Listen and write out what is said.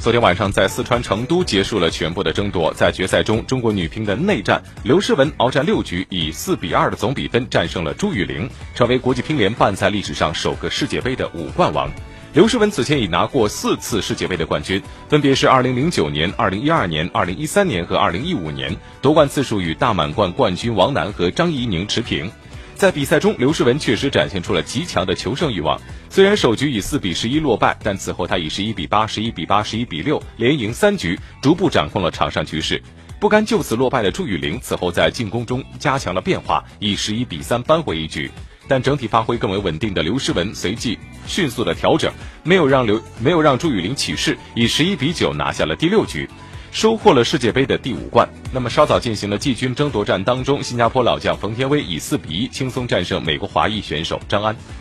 昨天晚上在四川成都结束了全部的争夺，在决赛中，中国女乒的内战，刘诗雯鏖战六局，以四比二的总比分战胜了朱雨玲，成为国际乒联办赛历史上首个世界杯的五冠王。刘诗雯此前已拿过四次世界杯的冠军，分别是2009年、2012年、2013年和2015年，夺冠次数与大满贯冠军王楠和张怡宁持平。在比赛中，刘诗雯确实展现出了极强的求胜欲望。虽然首局以四比十一落败，但此后她以十一比八、十一比八、十一比六连赢三局，逐步掌控了场上局势。不甘就此落败的朱雨玲，此后在进攻中加强了变化，以十一比三扳回一局。但整体发挥更为稳定的刘诗雯随即迅速的调整，没有让刘没有让朱雨玲起势，以十一比九拿下了第六局。收获了世界杯的第五冠。那么稍早进行了季军争夺战当中，新加坡老将冯天薇以四比一轻松战胜美国华裔选手张安。